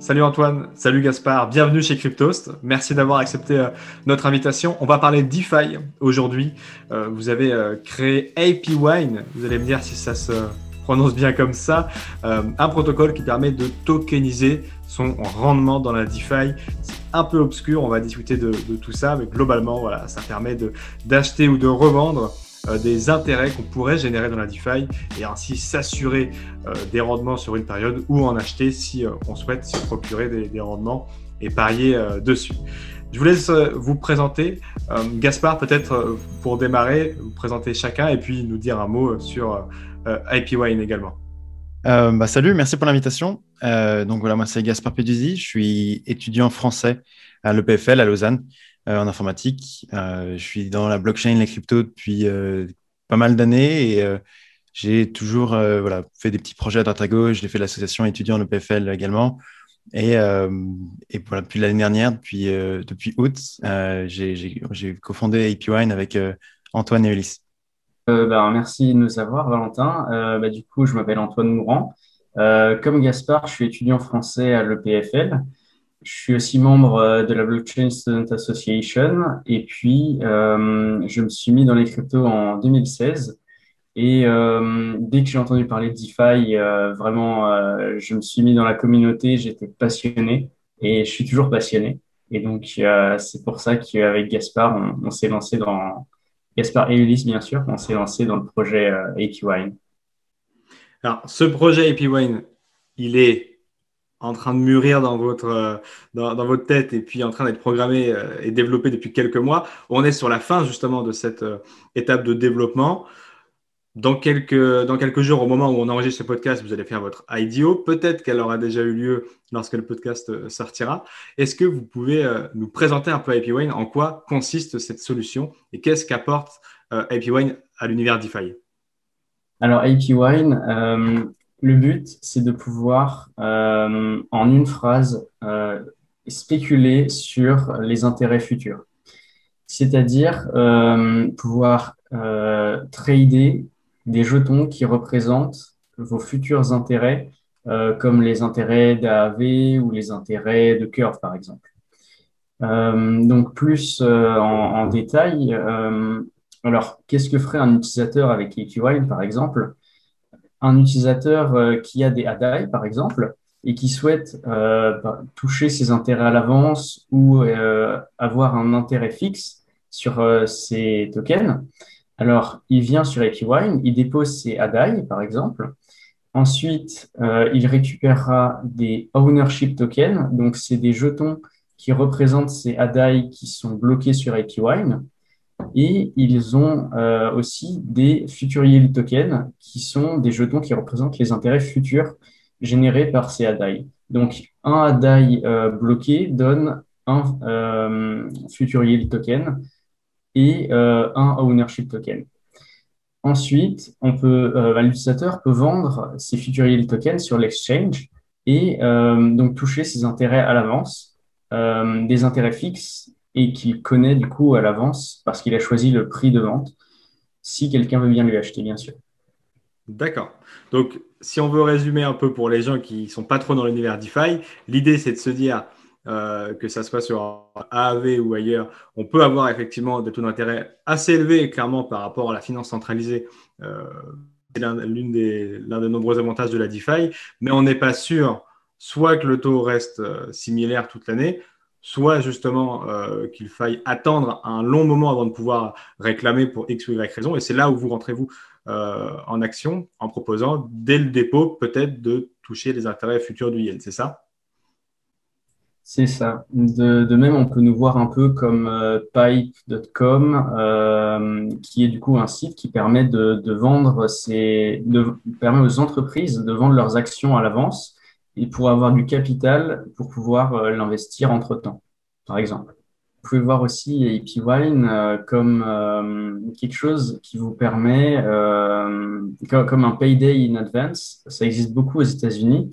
Salut Antoine, salut Gaspard, bienvenue chez Cryptost. Merci d'avoir accepté euh, notre invitation. On va parler DeFi aujourd'hui. Euh, vous avez euh, créé AP Wine, vous allez me dire si ça se prononce bien comme ça, un protocole qui permet de tokeniser son rendement dans la DeFi. C'est un peu obscur, on va discuter de, de, tout ça, mais globalement, voilà, ça permet d'acheter ou de revendre des intérêts qu'on pourrait générer dans la DeFi et ainsi s'assurer euh, des rendements sur une période ou en acheter si euh, on souhaite se procurer des, rendements et parier dessus. Je vous laisse vous présenter. Gaspard, peut-être pour démarrer, vous présenter chacun et puis nous dire un mot sur IP Wine également. bah, salut, merci pour l'invitation. donc voilà, moi c'est Gaspard Peduzzi, je suis étudiant français à l'EPFL à Lausanne. Euh, en informatique. Euh, je suis dans la blockchain, la crypto depuis euh, pas mal d'années et j'ai toujours voilà, fait des petits projets à droite à gauche. J'ai fait l'association étudiant en EPFL également. Et, voilà, depuis l'année dernière, depuis, depuis août, j'ai cofondé APWine avec Antoine et Ulysse. Ben, merci de nous avoir, Valentin. Bah, du coup, je m'appelle Antoine Mourant. comme Gaspard, je suis étudiant français à l'EPFL. Je suis aussi membre euh, de la Blockchain Student Association et puis euh, je me suis mis dans les cryptos en 2016 et euh, dès que j'ai entendu parler de DeFi, vraiment, je me suis mis dans la communauté, j'étais passionné et je suis toujours passionné. Et donc, c'est pour ça qu'avec Gaspard, on, s'est lancé dans, Gaspard et Ulysse, bien sûr, on s'est lancé dans le projet APWine. Alors, ce projet APWine, il est en train de mûrir dans votre, euh, dans, votre tête et puis en train d'être programmé euh, et développé depuis quelques mois. On est sur la fin justement de cette euh, étape de développement. Dans quelques, dans quelques jours, au moment où on enregistre ce podcast, vous allez faire votre IDO. Peut-être qu'elle aura déjà eu lieu lorsque le podcast sortira. Est-ce que vous pouvez nous présenter un peu AppWine En quoi consiste cette solution? Et qu'est-ce qu'apporte AppWine à l'univers DeFi? Alors, AppWine, le but, c'est de pouvoir, euh, en une phrase, euh, spéculer sur les intérêts futurs. C'est-à-dire euh, pouvoir trader des jetons qui représentent vos futurs intérêts, comme les intérêts d'AAV ou les intérêts de Curve, par exemple. donc, plus en, détail, alors, qu'est-ce que ferait un utilisateur avec AQWine, par exemple? Un utilisateur euh, qui a des ADAI, par exemple, et qui souhaite euh, bah, toucher ses intérêts à l'avance ou euh, avoir un intérêt fixe sur ses tokens, alors il vient sur APWine, il dépose ses ADAI, par exemple. Ensuite, il récupérera des ownership tokens, donc c'est des jetons qui représentent ces ADAI qui sont bloqués sur APWine. Et ils ont euh, aussi des future yield tokens, qui sont des jetons qui représentent les intérêts futurs générés par ces ADAI. Donc, un ADAI euh, bloqué donne un euh, future yield token et un ownership token. Ensuite, on peut, l'utilisateur peut vendre ses future yield tokens sur l'exchange et donc toucher ses intérêts à l'avance, des intérêts fixes et qu'il connaît du coup à l'avance parce qu'il a choisi le prix de vente, si quelqu'un veut bien lui acheter, bien sûr. D'accord. Donc, si on veut résumer un peu pour les gens qui ne sont pas trop dans l'univers DeFi, l'idée c'est de se dire euh, que ça soit sur AAV ou ailleurs, on peut avoir effectivement des taux d'intérêt assez élevés, clairement, par rapport à la finance centralisée. Euh, c'est l'un des, des nombreux avantages de la DeFi, mais on n'est pas sûr soit que le taux reste euh, similaire toute l'année, soit justement euh, qu'il faille attendre un long moment avant de pouvoir réclamer pour X ou Y raison. Et c'est là où vous rentrez-vous euh, en action en proposant dès le dépôt peut-être de toucher les intérêts futurs du yield. C'est ça? C'est ça. De, même, on peut nous voir un peu comme euh, pipe.com, qui est du coup un site qui permet de, vendre ses, de, permet aux entreprises de vendre leurs actions à l'avance et pour avoir du capital pour pouvoir euh, l'investir entre-temps, par exemple. Vous pouvez voir aussi AP Wine euh, comme euh, quelque chose qui vous permet, comme, un payday in advance. Ça existe beaucoup aux États-Unis.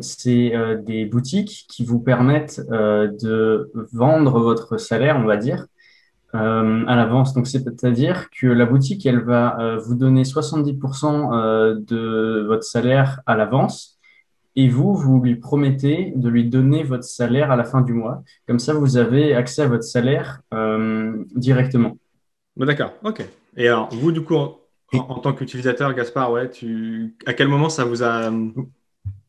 c'est des boutiques qui vous permettent de vendre votre salaire, on va dire, à l'avance. Donc, c'est-à-dire que la boutique, elle va vous donner 70% de votre salaire à l'avance et vous, vous lui promettez de lui donner votre salaire à la fin du mois. Comme ça, vous avez accès à votre salaire euh, directement. D'accord, ok. Et alors, vous, du coup, en, tant qu'utilisateur, Gaspard, ouais, tu, à quel moment ça vous a,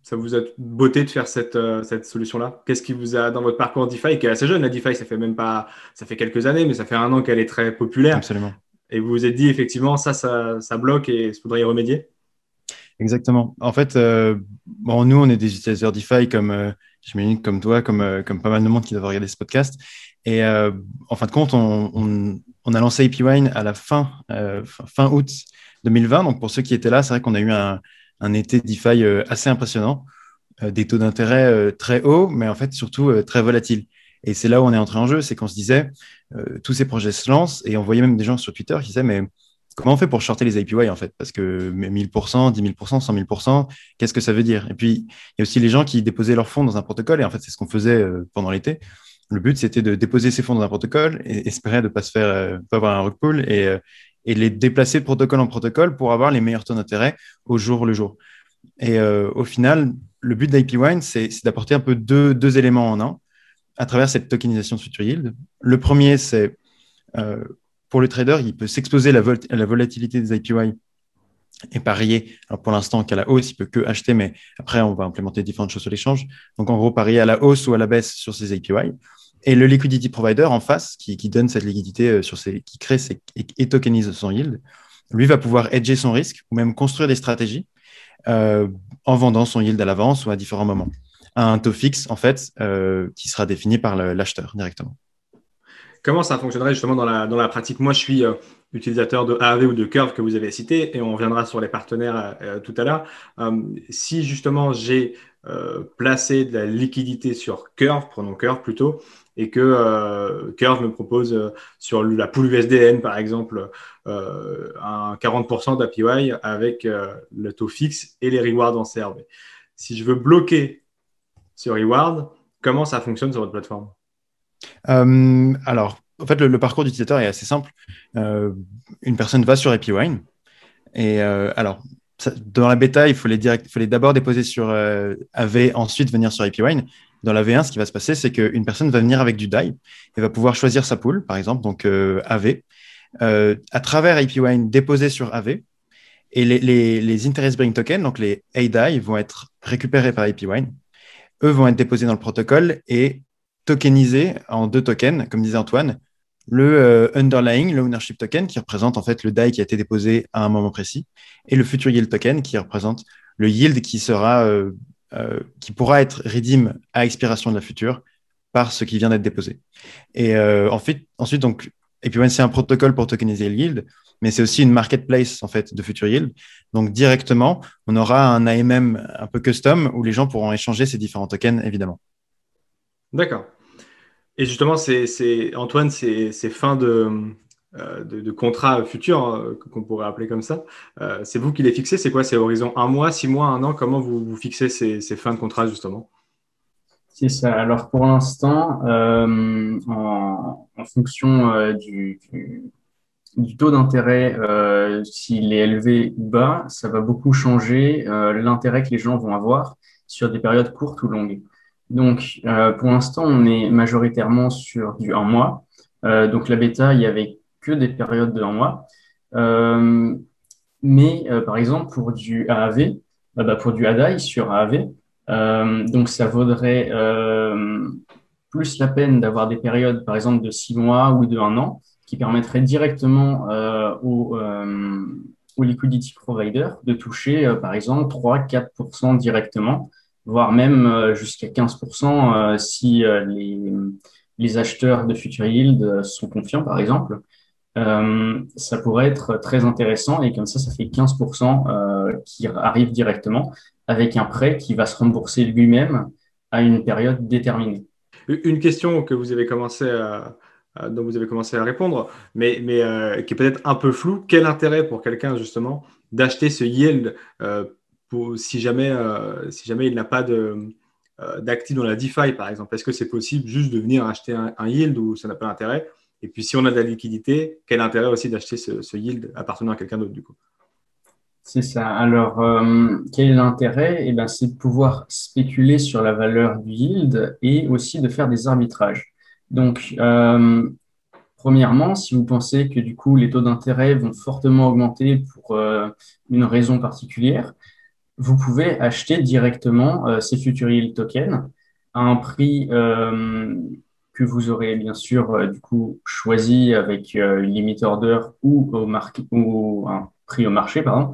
ça vous a botté de faire cette, euh, cette solution-là? Qu'est-ce qui vous a, dans votre parcours DeFi, qui est assez jeune, la DeFi, ça fait même pas, ça fait quelques années, mais ça fait un an qu'elle est très populaire. Absolument. Et vous vous êtes dit, effectivement, ça, ça, ça bloque et il faudrait y remédier? Exactement. En fait, euh, nous, on est des utilisateurs DeFi comme, euh, j'imagine, comme toi, comme, euh, comme pas mal de monde qui doivent regarder ce podcast. Et en fin de compte, on, a lancé APWine à la fin, fin août 2020. Donc, pour ceux qui étaient là, c'est vrai qu'on a eu un, un été DeFi assez impressionnant, des taux d'intérêt très hauts, mais en fait, surtout très volatiles. Et c'est là où on est entré en jeu, c'est qu'on se disait, tous ces projets se lancent, et on voyait même des gens sur Twitter qui disaient, mais comment on fait pour shorter les API en fait? Parce que 1000%, 10 000%, 100 000%, qu'est-ce que ça veut dire? Et puis, il y a aussi les gens qui déposaient leurs fonds dans un protocole, et en fait, c'est ce qu'on faisait euh, pendant l'été. Le but, c'était de déposer ces fonds dans un protocole et espérer de ne pas faire, euh, pas avoir un rug pull et, euh, et les déplacer de protocole en protocole pour avoir les meilleurs taux d'intérêt au jour le jour. Et au final, le but d'IPWine, c'est d'apporter un peu deux, deux éléments en un à travers cette tokenisation de future yield. Le premier, c'est pour le trader, il peut s'exposer à, la volatilité des IPY et parier. Alors pour l'instant, qu'à la hausse, il peut que acheter, mais après, on va implémenter différentes choses sur l'échange. Donc en gros, parier à la hausse ou à la baisse sur ces APY. Et le liquidity provider en face, qui, donne cette liquidité euh, sur ces, qui crée et, tokenise son yield, lui va pouvoir hedger son risque ou même construire des stratégies euh, en vendant son yield à l'avance ou à différents moments. Un taux fixe, en fait, euh, qui sera défini par l'acheteur directement. Comment ça fonctionnerait justement dans la, dans la pratique Moi, je suis euh, utilisateur de AAV ou de Curve que vous avez cité et on reviendra sur les partenaires euh, euh, tout à l'heure. si justement j'ai placé de la liquidité sur Curve, prenons Curve plutôt, et que Curve me propose sur la pool USDN par exemple un 40% d'APY avec le taux fixe et les rewards en CRV. Si je veux bloquer ce reward, comment ça fonctionne sur votre plateforme? Alors, en fait, le, parcours d'utilisateur est assez simple. Euh, une personne va sur AppWine et euh, alors, dans la bêta, il faut les, d'abord déposer sur AV, ensuite venir sur AppWine. Dans la V1, ce qui va se passer, c'est qu'une personne va venir avec du DAI et va pouvoir choisir sa pool, par exemple, donc AV. à travers AppWine, déposer sur AV. Et les, interest bring tokens, donc les ADAI, vont être récupérés par AppWine. Eux vont être déposés dans le protocole et tokenisé en deux tokens, comme disait Antoine, le euh, underlying, le ownership token, qui représente en fait le DAI qui a été déposé à un moment précis, et le future yield token, qui représente le yield qui sera, euh, euh, qui pourra être redeem à expiration de la future par ce qui vient d'être déposé. Et ensuite, donc, et puis c'est un protocole pour tokeniser le yield, mais c'est aussi une marketplace en fait de future yield. Donc directement, on aura un AMM un peu custom où les gens pourront échanger ces différents tokens évidemment. D'accord. Et justement, c'est Antoine, ces fins de, euh, de, contrat futur, hein, qu'on pourrait appeler comme ça, euh, c'est vous qui les fixez C'est quoi? C'est horizon un mois, six mois, un an? Comment vous, fixez ces, fins de contrat justement? C'est ça. Alors pour l'instant, euh, en, fonction du, taux d'intérêt, s'il est élevé ou bas, ça va beaucoup changer l'intérêt que les gens vont avoir sur des périodes courtes ou longues. Donc, euh, pour l'instant, on est majoritairement sur du 1 mois. Euh, donc, la bêta, il n'y avait que des périodes de 1 mois. Euh, mais, par exemple, pour du AAV, bah, pour du ADAI sur AAV, donc ça vaudrait plus la peine d'avoir des périodes, par exemple, de 6 mois ou de 1 an, qui permettraient directement au, au liquidity provider de toucher, par exemple, 3-4% directement voire même euh, jusqu'à 15% euh, si euh, les, acheteurs de Future Yield sont confiants, par exemple. ça pourrait être très intéressant et comme ça, ça fait 15% qui arrive directement avec un prêt qui va se rembourser lui-même à une période déterminée. Une question que vous avez commencé à, dont vous avez commencé à répondre, mais, mais qui est peut-être un peu floue. Quel intérêt pour quelqu'un justement d'acheter ce yield si, jamais, euh, si jamais il n'a pas euh, d'actifs dans la DeFi, par exemple Est-ce que c'est possible juste de venir acheter un, yield ou ça n'a pas d'intérêt? Et puis, si on a de la liquidité, quel intérêt aussi d'acheter ce, yield appartenant à quelqu'un d'autre, du coup? C'est ça. Alors, euh, quel est l'intérêt? Eh ben, C'est de pouvoir spéculer sur la valeur du yield et aussi de faire des arbitrages. Donc, premièrement, si vous pensez que du coup les taux d'intérêt vont fortement augmenter pour une raison particulière, vous pouvez acheter directement ces future yield tokens à un prix que vous aurez bien sûr du coup choisi avec une limit order ou au ou un prix au marché, pardon.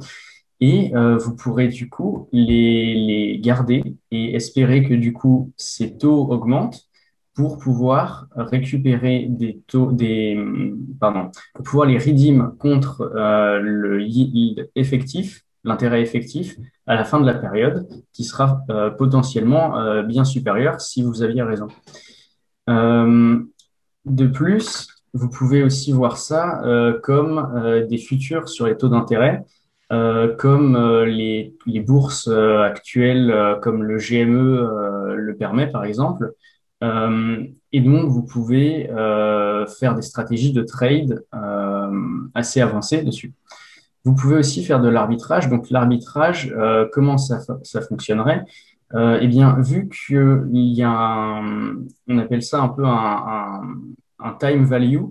Et euh, vous pourrez du coup les, les, garder et espérer que du coup ces taux augmentent pour pouvoir récupérer des taux, des, pardon, pour pouvoir les redeem contre euh, le yield effectif, l'intérêt effectif à la fin de la période, qui sera euh, potentiellement euh, bien supérieur si vous aviez raison. Euh, de plus, vous pouvez aussi voir ça comme des futurs sur les taux d'intérêt comme les, bourses actuelles, comme le GME le permet par exemple. et donc, vous pouvez faire des stratégies de trade assez avancées dessus. Vous pouvez aussi faire de l'arbitrage. Donc, l'arbitrage, comment ça, ça fonctionnerait? Eh bien, vu qu'il y a, un, on appelle ça un peu un, un, un time value,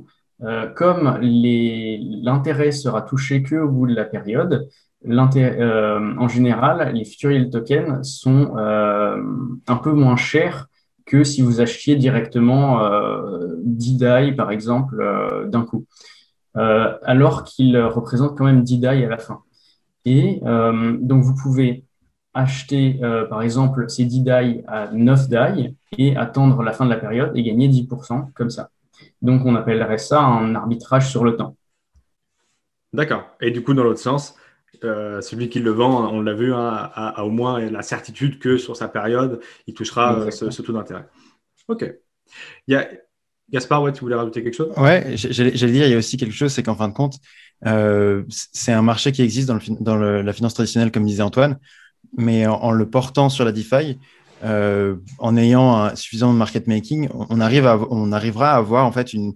euh, comme l'intérêt sera touché que au bout de la période, euh, en général, les future yield tokens sont euh, un peu moins chers que si vous achetiez directement euh, 10 DAI, par exemple, euh, d'un coup, euh, alors qu'ils représentent quand même 10 DAI à la fin. Et donc, vous pouvez acheter, par exemple, ces 10 DAI à 9 DAI et attendre la fin de la période et gagner 10% comme ça. Donc, on appellerait ça un arbitrage sur le temps. D'accord. Et du coup, dans l'autre sens, euh, celui qui le vend, on l'a vu, hein, a, au moins la certitude que sur sa période, il touchera euh, ce, taux d'intérêt. OK. Il y a... Gaspard, ouais, tu voulais rajouter quelque chose? Ouais, j'allais dire, il y a aussi quelque chose, c'est qu'en fin de compte, euh, c'est un marché qui existe dans, le, dans la finance traditionnelle, comme disait Antoine, mais en, le portant sur la DeFi, euh, en ayant un suffisant market making, on, arrive à, on arrivera à avoir en fait une,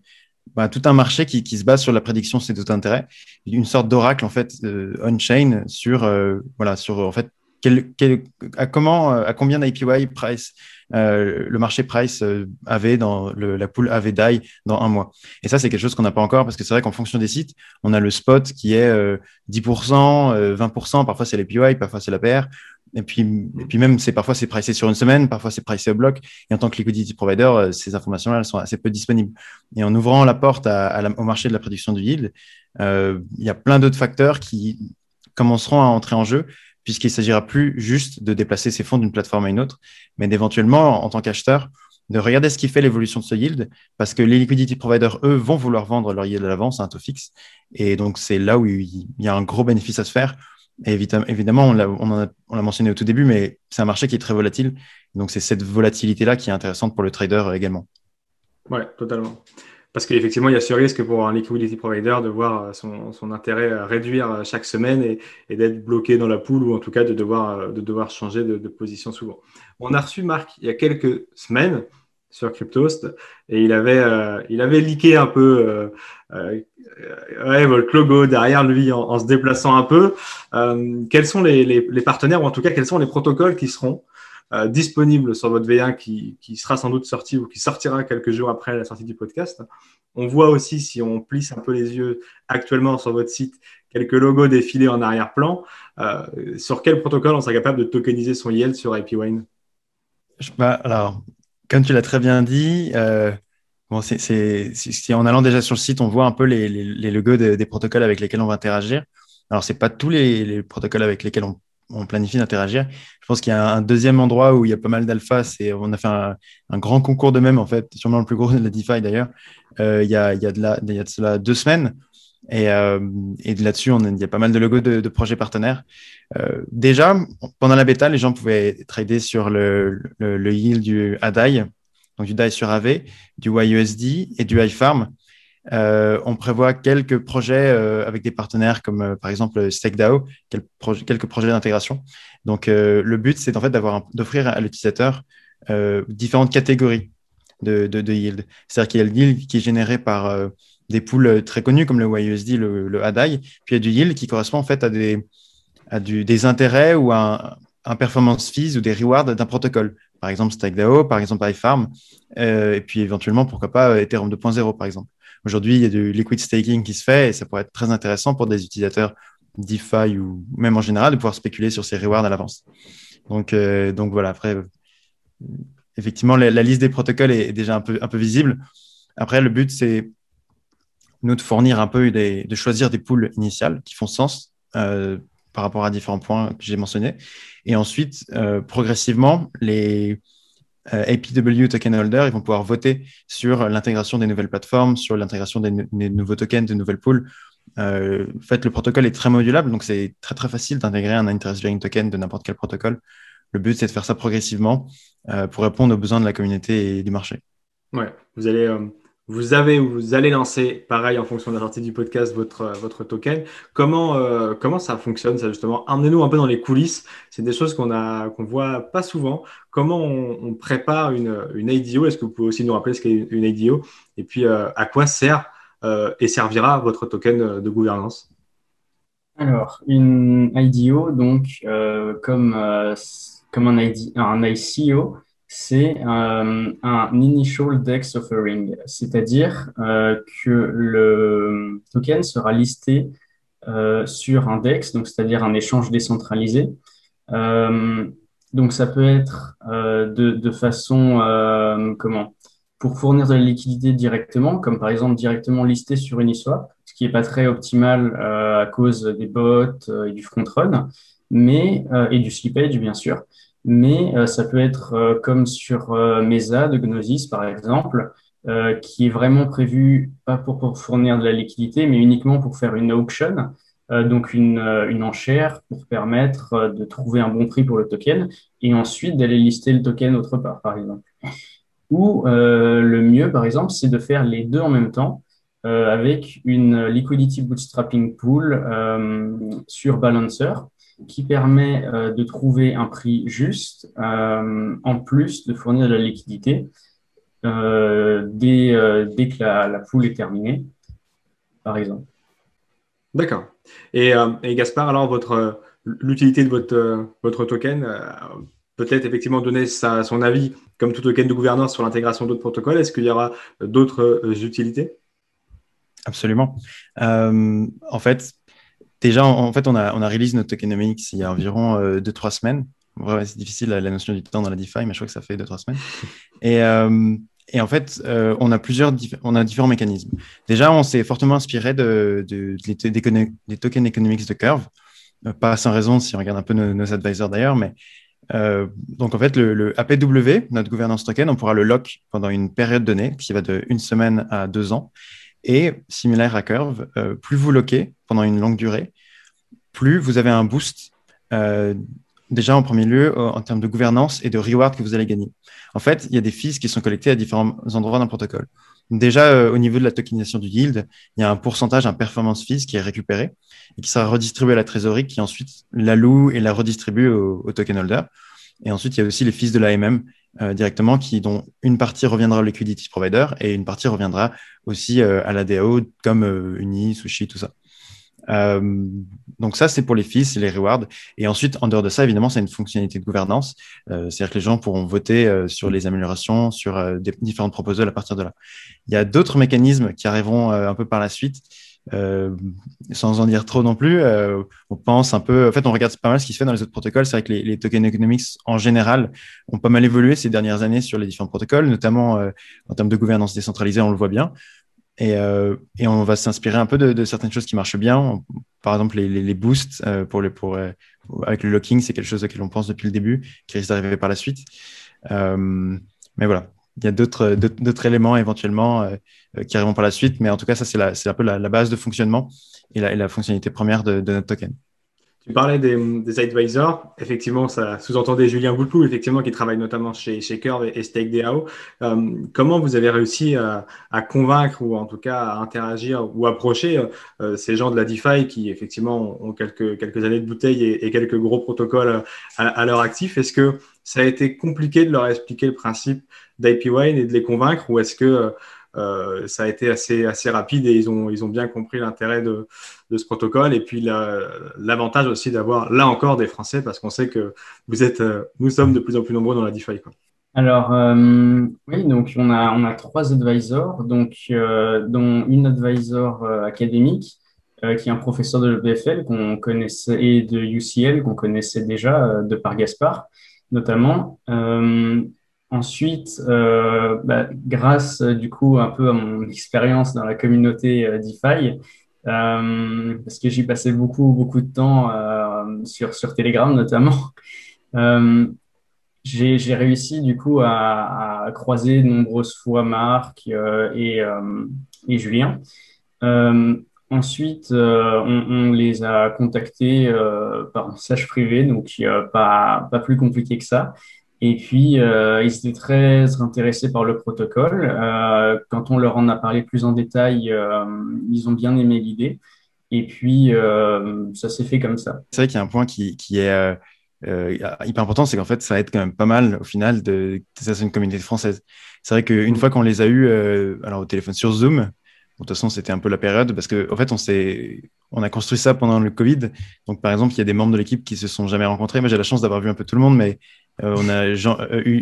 bah, tout un marché qui, qui, se base sur la prédiction de ces taux d'intérêt, une sorte d'oracle en fait euh, on-chain sur euh, voilà sur en fait quel, à combien d'IPY price euh, le marché price avait dans la pool avait DAI dans un mois? Et ça, c'est quelque chose qu'on n'a pas encore parce que c'est vrai qu'en fonction des sites, on a le spot qui est 10%, 20%, parfois c'est l'APY, parfois c'est la PR. Et puis, et puis même, c'est parfois c'est pricé sur une semaine, parfois c'est pricé au bloc. Et en tant que liquidity provider, euh, ces informations-là, elles sont assez peu disponibles. Et en ouvrant la porte au marché de la production du yield, euh, il y a plein d'autres facteurs qui commenceront à entrer en jeu, puisqu'il s'agira plus juste de déplacer ces fonds d'une plateforme à une autre, mais d'éventuellement, en tant qu'acheteur, de regarder ce qui fait l'évolution de ce yield, parce que les liquidity providers, eux, vont vouloir vendre leur yield à l'avance à un taux fixe. Et donc, c'est là où il y a un gros bénéfice à se faire évidemment, on l'a mentionné au tout début, mais c'est un marché qui est très volatile. Donc, c'est cette volatilité-là qui est intéressante pour le trader également. Ouais, totalement. Parce qu'effectivement, il y a ce risque pour un liquidity provider de voir son, intérêt réduire chaque semaine et, d'être bloqué dans la poule ou en tout cas de devoir, de devoir changer de, position souvent. On a reçu Marc il y a quelques semaines sur Cryptost et il avait, euh, il avait leaké un peu euh, euh, votre logo derrière lui en, se déplaçant un peu. quels sont les, les, partenaires ou en tout cas quels sont les protocoles qui seront disponibles sur votre V1 qui, qui, sera sans doute sorti ou qui sortira quelques jours après la sortie du podcast. On voit aussi si on plisse un peu les yeux actuellement sur votre site quelques logos défilés en arrière-plan. sur quel protocole on sera capable de tokeniser son yield sur IPWine bah, alors, comme tu l'as très bien dit, euh, bon, en allant déjà sur le site, on voit un peu les, les, logos des protocoles avec lesquels on va interagir. Alors, c'est pas tous les, protocoles avec lesquels on, on planifie d'interagir. Je pense qu'il y a un deuxième endroit où il y a pas mal d'alpha. C'est, on a fait un, grand concours de même, en fait, sûrement le plus gros de la DeFi d'ailleurs. Euh, il, y a, il, y a de il y a cela deux semaines. Et, euh, et là-dessus, il y a pas mal de logos de, de projets partenaires. Euh, déjà, pendant la bêta, les gens pouvaient trader sur le, le, le yield du ADAI, donc du DAI sur AV, du YUSD et du iFarm. Euh, on prévoit quelques projets euh, avec des partenaires comme euh, par exemple StakeDAO, quelques, projets, d'intégration. Donc le but, c'est en fait d'offrir à l'utilisateur différentes catégories de, yield. C'est-à-dire qu'il y a le yield qui est généré par des pools très connus comme le YUSD, le, le ADAI, puis il y a du yield qui correspond en fait à des à intérêts ou un, un performance fees ou des rewards d'un protocole. Par exemple, StackDAO, par exemple, iFarm, et puis éventuellement, pourquoi pas, Ethereum 2.0, par exemple. Aujourd'hui, il y a du liquid staking qui se fait et ça pourrait être très intéressant pour des utilisateurs DeFi ou même en général de pouvoir spéculer sur ces rewards à l'avance. Donc, euh, voilà, après, effectivement, la, liste des protocoles est, déjà un peu, visible. Après, le but, c'est nous de fournir un peu, de choisir des pools initiales qui font sens euh, par rapport à différents points que j'ai mentionnés. Et ensuite, euh, progressivement, les APW token holders, ils vont pouvoir voter sur l'intégration des nouvelles plateformes, sur l'intégration des, nouveaux tokens, de nouvelles pools. Euh, en fait, le protocole est très modulable, donc c'est très très facile d'intégrer un interest-bearing token de n'importe quel protocole. Le but, c'est de faire ça progressivement pour répondre aux besoins de la communauté et du marché. Ouais, vous allez vous avez ou vous allez lancer, pareil en fonction de la sortie du podcast, votre, votre token. Comment, euh, comment ça fonctionne, ça justement? Emmenez-nous un peu dans les coulisses. C'est des choses qu'on a qu'on voit pas souvent. Comment on, prépare une, une IDO Est-ce que vous pouvez aussi nous rappeler ce qu'est une IDO Et puis, euh, à quoi sert euh, et servira votre token de gouvernance? Alors, une IDO, donc, comme, comme un, un ICO, c'est euh, un initial dex offering, c'est-à-dire euh, que le token sera listé euh, sur un dex, donc c'est-à-dire un échange décentralisé. donc ça peut être de, façon comment? Pour fournir de la liquidité directement, comme par exemple directement listé sur Uniswap, ce qui n'est pas très optimal à cause des bots et du front run, mais et du slippage bien sûr mais euh, ça peut être euh, comme sur euh, Mesa de Gnosis, par exemple, qui est vraiment prévu pas pour, fournir de la liquidité, mais uniquement pour faire une auction, donc une, une enchère pour permettre de trouver un bon prix pour le token et ensuite d'aller lister le token autre part, par exemple. Ou le mieux, par exemple, c'est de faire les deux en même temps avec une liquidity bootstrapping pool sur Balancer qui permet euh, de trouver un prix juste, euh, en plus de fournir de la liquidité euh, dès, dès, que la, la, poule est terminée, par exemple. D'accord. Et, et, Gaspard, alors votre l'utilité de votre, votre token, peut-être effectivement donner sa, son avis, comme tout token de gouvernance, sur l'intégration d'autres protocoles. Est-ce qu'il y aura d'autres utilités? Absolument. en fait, Déjà, en, fait, on a, on a release notre tokenomics il y a environ 2-3 euh, semaines. c'est difficile la, notion du temps dans la DeFi, mais je crois que ça fait 2-3 semaines. Et, euh, et, en fait, euh, on a plusieurs on a différents mécanismes. Déjà, on s'est fortement inspiré de, de, des, tokens economics de Curve. pas sans raison si on regarde un peu nos, advisors d'ailleurs, mais donc en fait, le, le, APW, notre gouvernance token, on pourra le lock pendant une période donnée qui va de une semaine à deux ans. Et similaire à Curve, euh, plus vous loquez pendant une longue durée, plus vous avez un boost, euh, déjà en premier lieu, en termes de gouvernance et de reward que vous allez gagner. En fait, il y a des fees qui sont collectés à différents endroits le protocole. Déjà, euh, au niveau de la tokenisation du yield, il y a un pourcentage, un performance fees qui est récupéré et qui sera redistribué à la trésorerie qui ensuite l'alloue et la redistribue au, au, token holder. Et ensuite, il y a aussi les fees de l'AMM euh, directement, qui, dont une partie reviendra au liquidity provider et une partie reviendra aussi euh, à la DAO comme euh, Uni, Sushi, tout ça. donc ça, c'est pour les fees les rewards. Et ensuite, en dehors de ça, évidemment, c'est une fonctionnalité de gouvernance. C'est-à-dire que les gens pourront voter sur les améliorations, sur des différentes proposals à partir de là. Il y a d'autres mécanismes qui arriveront un peu par la suite. Euh, sans en dire trop non plus, euh, on pense un peu, en fait, on regarde pas mal ce qui se fait dans les autres protocoles. C'est vrai que les, les, token economics en général ont pas mal évolué ces dernières années sur les différents protocoles, notamment euh, en termes de gouvernance décentralisée, on le voit bien. Et, on va s'inspirer un peu de, certaines choses qui marchent bien. Par exemple, les, boosts pour avec le locking, c'est quelque chose auquel on pense depuis le début, qui risque d'arriver par la suite. mais voilà, il y a d'autres, éléments éventuellement euh, euh, qui arriveront par la suite, mais en tout cas, ça, c'est, un peu la, base de fonctionnement et la, fonctionnalité première de, notre token. Tu parlais des, des, advisors. Effectivement, ça sous-entendait Julien Boulplou, effectivement, qui travaille notamment chez, Curve et, StakeDAO. Euh, comment vous avez réussi à, convaincre ou en tout cas à interagir ou approcher euh, ces gens de la DeFi qui, effectivement, ont quelques, années de bouteille et, et quelques gros protocoles à, à, leur actif? Est-ce que ça a été compliqué de leur expliquer le principe d'IP Wine et de les convaincre ou est-ce que ça a été assez, assez rapide et ils ont, ils ont bien compris l'intérêt de, ce protocole. Et puis l'avantage aussi d'avoir là encore des Français parce qu'on sait que vous êtes, nous sommes de plus en plus nombreux dans la DeFi. Alors, euh, oui, donc on a, on a trois advisors, donc, euh, dont une advisor euh, académique, qui est un professeur de l'EPFL et de UCL qu'on connaissait déjà de par Gaspard, notamment. ensuite, bah, grâce du coup un peu à mon expérience dans la communauté DeFi, parce que j'y passais beaucoup, beaucoup de temps sur, Telegram notamment j'ai réussi du coup à, croiser de nombreuses fois Marc euh, et, euh, Julien. Euh, ensuite, euh, on, les a contactés euh, par message privé, donc pas, pas plus compliqué que ça. Et puis, ils étaient très intéressés par le protocole. quand on leur en a parlé plus en détail, ils ont bien aimé l'idée. Et puis, ça s'est fait comme ça. C'est vrai qu'il y a un point qui, qui est euh, hyper important, c'est qu'en fait, ça aide quand même pas mal au final de ça c'est une communauté française. C'est vrai qu'une fois qu'on les a eus, euh, alors au téléphone sur Zoom, de toute façon, c'était un peu la période parce qu'en en fait, on s'est, on a construit ça pendant le Covid. Donc, par exemple, il y a des membres de l'équipe qui se sont jamais rencontrés. Moi, j'ai la chance d'avoir vu un peu tout le monde, mais euh, on a Jean,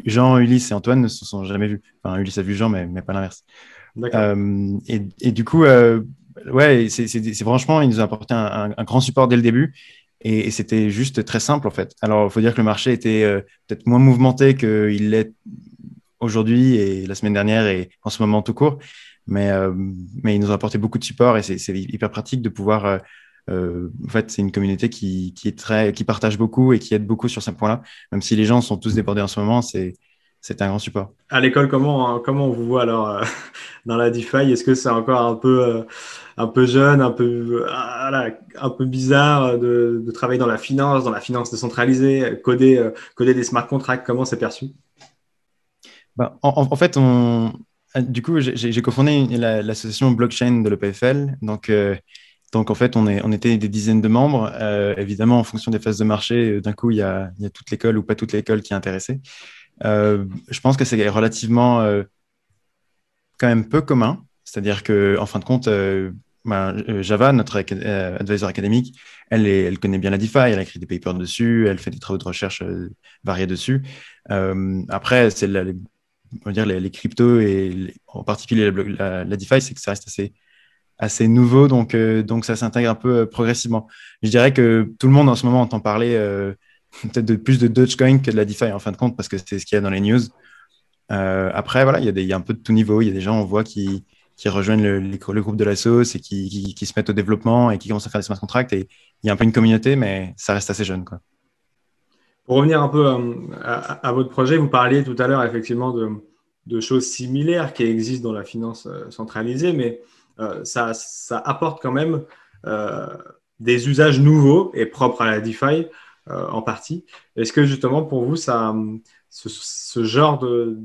Jean, Ulysse et Antoine ne se sont jamais vus. Enfin, Ulysse a vu Jean, mais, mais pas l'inverse. Et, et, du coup, ouais, c'est franchement, il nous a apporté un, un, grand support dès le début. Et, c'était juste très simple, en fait. Alors, il faut dire que le marché était euh, peut-être moins mouvementé qu'il l'est aujourd'hui et la semaine dernière et en ce moment tout court. Mais, euh, mais ils nous ont apporté beaucoup de support et c'est hyper pratique de pouvoir. Euh, en fait, c'est une communauté qui, qui, est très, qui partage beaucoup et qui aide beaucoup sur ce point-là. Même si les gens sont tous débordés en ce moment, c'est c'est un grand support. À l'école, comment, comment on vous voit alors euh, dans la DeFi? Est-ce que c'est encore un peu, euh, un peu jeune, un peu, euh, un peu bizarre de, de, travailler dans la finance, dans la finance décentralisée, coder, coder des smart contracts? Comment c'est perçu? Bah, en, fait, on, du coup, j'ai cofondé l'association blockchain de l'EPFL. Donc, donc, en fait, on, était des dizaines de membres. évidemment, en fonction des phases de marché, d'un coup, il y a, toute l'école ou pas toute l'école qui est intéressée. Euh, je pense que c'est relativement euh, quand même peu commun. C'est-à-dire que, en fin de compte, euh, ben, Java, notre advisor académique, elle, connaît bien la DeFi, elle écrit des papers dessus, elle fait des travaux de recherche variés dessus. après, c'est les, dire les, les, cryptos et en particulier la, DeFi, c'est que ça reste assez, assez nouveau, donc, donc ça s'intègre un peu progressivement. Je dirais que tout le monde en ce moment entend parler peut-être de, plus de Dogecoin que de la DeFi en fin de compte, parce que c'est ce qu'il y a dans les news. Euh, après, voilà, il y, a un peu de tout niveau. Il y a des gens, on voit, qui, qui rejoignent le, le, groupe de la sauce et qui, qui, qui, se mettent au développement et qui commencent à faire des smart contracts. Et il y a un peu une communauté, mais ça reste assez jeune. Quoi. Pour revenir un peu euh, à, votre projet, vous parliez tout à l'heure effectivement de, choses similaires qui existent dans la finance euh, centralisée, mais ça, ça, apporte quand même des usages nouveaux et propres à la DeFi euh, en partie. Est-ce que justement pour vous, ça, ce, genre de,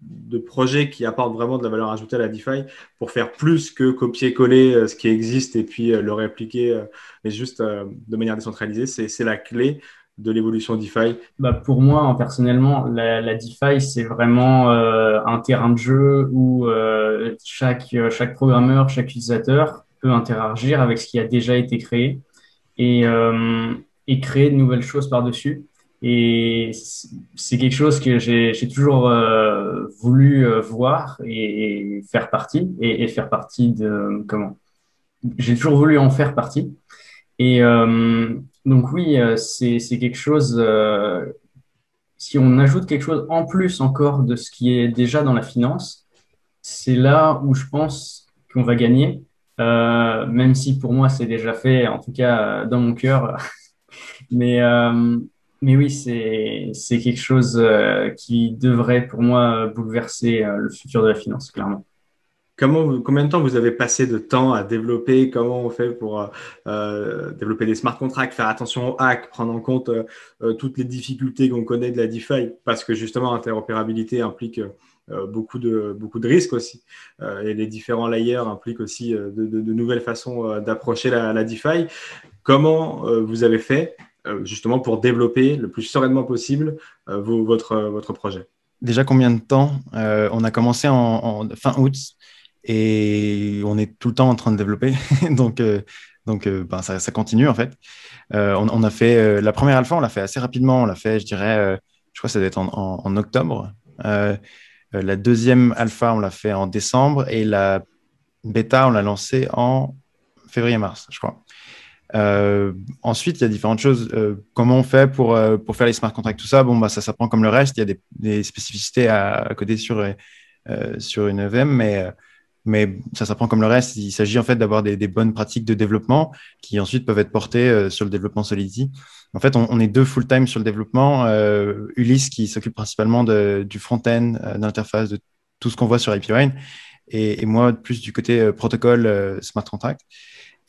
de projet qui apporte vraiment de la valeur ajoutée à la DeFi pour faire plus que copier-coller euh, ce qui existe et puis euh, le répliquer, mais juste de manière décentralisée, c'est la clé de l'évolution DeFi bah Pour moi, personnellement, la, la DeFi, c'est vraiment un terrain de jeu où chaque, chaque programmeur, chaque utilisateur peut interagir avec ce qui a déjà été créé. Et, et créer de nouvelles choses par-dessus. Et c'est quelque chose que j'ai toujours euh, voulu euh, voir et, faire partie, et, faire partie de comment? J'ai toujours voulu en faire partie. Et euh, donc oui, c'est quelque chose. si on ajoute quelque chose en plus encore de ce qui est déjà dans la finance, c'est là où je pense qu'on va gagner. même si pour moi c'est déjà fait, en tout cas dans mon cœur, mais, euh, mais oui, c'est quelque chose euh, qui devrait pour moi bouleverser euh, le futur de la finance, clairement. Combien de temps vous avez passé de temps à développer? Comment on fait pour euh, développer des smart contracts, faire attention aux hacks, prendre en compte euh, toutes les difficultés qu'on connaît de la DeFi? Parce que justement, l'interopérabilité implique euh, beaucoup, de, risques aussi. et les différents layers impliquent aussi de, nouvelles façons d'approcher la, DeFi. Comment vous avez fait euh, justement pour développer le plus sereinement possible euh, votre, votre projet? Déjà combien de temps On a commencé en, fin août? Et on est tout le temps en train de développer. donc, donc ben, ça, continue en fait. On, on, a fait la première alpha, on l'a fait assez rapidement. On l'a fait, je dirais, je crois que ça doit être en, octobre. la deuxième alpha, on l'a fait en décembre et la bêta, on l'a lancée en février-mars, je crois. Euh, ensuite, il y a différentes choses. Euh, comment on fait pour, euh, pour faire les smart contracts, tout ça? Bon, bah, ça s'apprend comme le reste. Il y a des, spécificités à, coder sur, sur une VM, mais, mais ça s'apprend comme le reste. Il s'agit en fait d'avoir des, bonnes pratiques de développement qui ensuite peuvent être portées sur le développement Solidity. En fait, on, est deux full-time sur le développement. Ulysse qui s'occupe principalement du front-end, d'interface, de tout ce qu'on voit sur API et, et, moi plus du côté protocole smart contract.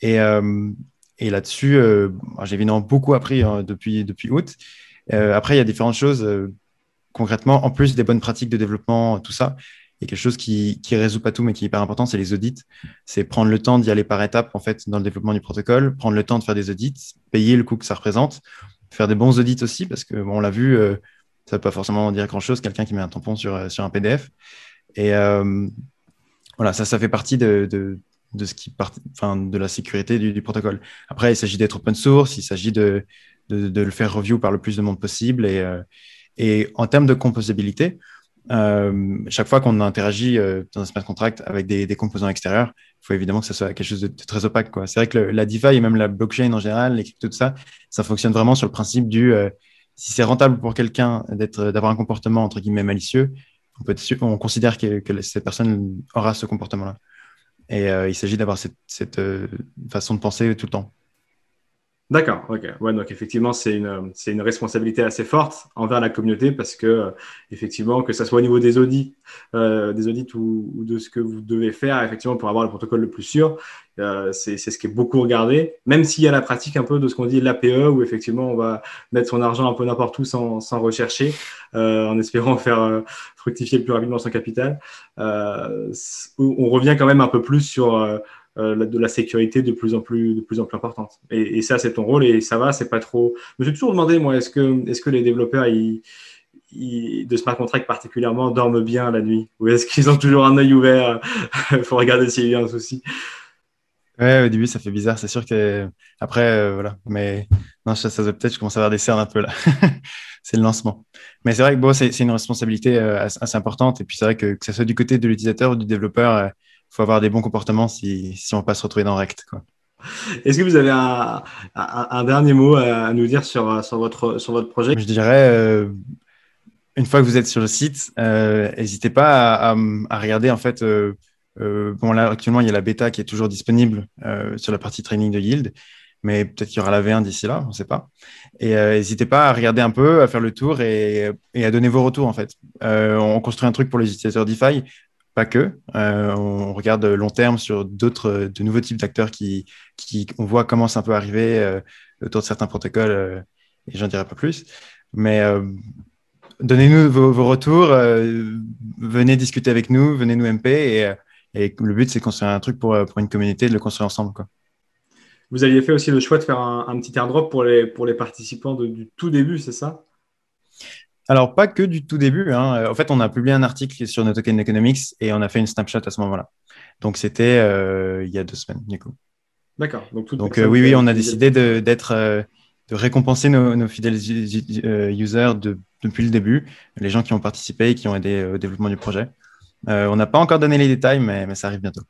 Et, là-dessus, euh, j'ai évidemment beaucoup appris hein, depuis, août. Euh, après, il y a différentes choses. Euh, concrètement, en plus des bonnes pratiques de développement, tout ça, a quelque chose qui ne résout pas tout, mais qui est hyper important, c'est les audits. C'est prendre le temps d'y aller par étapes, en fait, dans le développement du protocole, prendre le temps de faire des audits, payer le coût que ça représente, faire des bons audits aussi, parce que, bon, on l'a vu, euh, ça ne veut pas forcément dire grand-chose, quelqu'un qui met un tampon sur, sur un PDF. Et euh, voilà, ça, ça fait partie de, de, de ce qui part, enfin, de la sécurité du, protocole. Après, il s'agit d'être open source, il s'agit de, de, le faire review par le plus de monde possible. Et, euh, et en termes de composabilité, euh, chaque fois qu'on interagit euh, dans un smart contract avec des, composants extérieurs, il faut évidemment que ça soit quelque chose de, très opaque. C'est vrai que la DeFi et même la blockchain en général, les cryptos, tout ça, ça fonctionne vraiment sur le principe du euh, si c'est rentable pour quelqu'un d'avoir un comportement entre guillemets malicieux, on, considère que, cette personne aura ce comportement-là. Et il s'agit d'avoir cette, façon de penser tout le temps. D'accord, ok. Ouais, donc effectivement, c'est une, c'est une responsabilité assez forte envers la communauté parce que, euh, effectivement, que ça soit au niveau des audits, euh, des audits ou, ou, de ce que vous devez faire, effectivement, pour avoir le protocole le plus sûr, euh, c'est, c'est ce qui est beaucoup regardé, même s'il y a la pratique un peu de ce qu'on dit l'APE, où effectivement, on va mettre son argent un peu n'importe où sans, sans rechercher, euh, en espérant faire euh, fructifier le plus rapidement son capital. on revient quand même un peu plus sur euh, de la sécurité de plus en plus, de plus, en plus importante. Et, ça, c'est ton rôle et ça va, c'est pas trop. Je me suis toujours demandé, moi, est-ce que, est-ce que les développeurs de smart contract particulièrement dorment bien la nuit? Ou est-ce qu'ils ont toujours un œil ouvert pour regarder s'il y a un souci? Ouais, au début, ça fait bizarre. C'est sûr que après, euh, voilà. Mais non, ça, ça peut-être, je commence à avoir des cernes un peu là. c'est le lancement. Mais c'est vrai que bon, c'est une responsabilité euh, assez, importante. Et puis c'est vrai que que ce soit du côté de l'utilisateur ou du développeur, euh, faut avoir des bons comportements si, si on pas se retrouver dans Rect. Est-ce que vous avez un, un, un, dernier mot à nous dire sur, sur, votre, sur votre projet? Je dirais, euh, une fois que vous êtes sur le site, euh, n'hésitez pas à, à, à, regarder en fait. Euh, bon là actuellement il y a la bêta qui est toujours disponible sur la partie training de Yield, mais peut-être qu'il y aura la V1 d'ici là, on ne sait pas. Et n'hésitez pas à regarder un peu, à faire le tour et, et à donner vos retours en fait. on construit un truc pour les utilisateurs DeFi pas que. Euh, on regarde long terme sur d'autres, de nouveaux types d'acteurs qui, qui, on voit comment ça peut arriver euh, autour de certains protocoles, euh, et j'en dirai pas plus. Mais donnez-nous vos, vos retours, venez discuter avec nous, venez nous MP, et, et le but c'est de construire un truc pour, pour une communauté, de le construire ensemble. Quoi. Vous aviez fait aussi le choix de faire un, un petit airdrop pour les, pour les participants du tout début, c'est ça? Alors, pas que du tout début. Hein. En fait, on a publié un article sur No Token Economics et on a fait une snapshot à ce moment-là. Donc, c'était euh, il y a deux semaines, du coup. D'accord. Donc, Donc euh, oui, oui, on a décidé de, d'être, euh, de récompenser nos, nos fidèles euh, users de, depuis le début, les gens qui ont participé et qui ont aidé au développement du projet. Euh, on n'a pas encore donné les détails, mais, mais, ça arrive bientôt.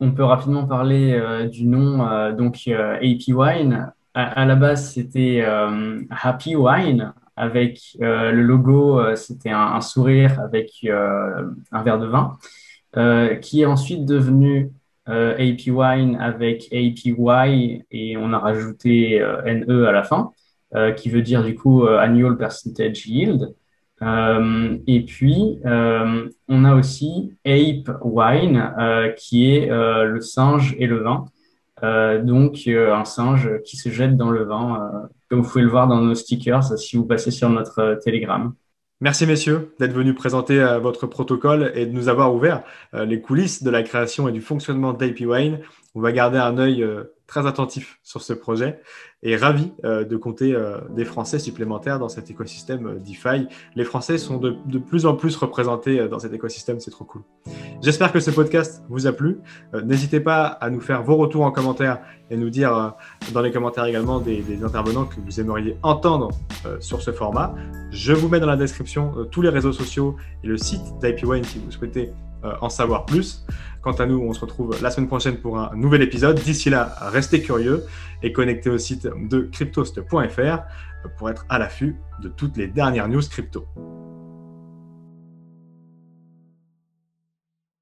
On peut rapidement parler euh, du nom, donc AP Wine. À, à, la base, c'était Happy Wine avec euh, le logo, euh, c'était un, sourire avec euh, un verre de vin, qui est ensuite devenu AP Wine avec APY et on a rajouté NE à la fin, qui veut dire du coup Annual Percentage Yield. Et puis, on a aussi Ape Wine, qui est le singe et le vin. Donc, un singe qui se jette dans le vin comme vous pouvez le voir dans nos stickers si vous passez sur notre euh, Telegram. Merci messieurs d'être venus présenter euh, votre protocole et de nous avoir ouvert euh, les coulisses de la création et du fonctionnement d'AP Wine. On va garder un œil très attentifs sur ce projet et ravis de compter des Français supplémentaires dans cet écosystème DeFi. Les Français sont de, de plus en plus représentés dans cet écosystème, c'est trop cool. J'espère que ce podcast vous a plu. N'hésitez pas à nous faire vos retours en commentaire et nous dire dans les commentaires également des, intervenants que vous aimeriez entendre sur ce format. Je vous mets dans la description tous les réseaux sociaux et le site d'IPWine si vous souhaitez euh, en savoir plus. Quant à nous, on se retrouve la semaine prochaine pour un nouvel épisode. D'ici là, restez curieux et connectez au site de cryptost.fr pour être à l'affût de toutes les dernières news crypto.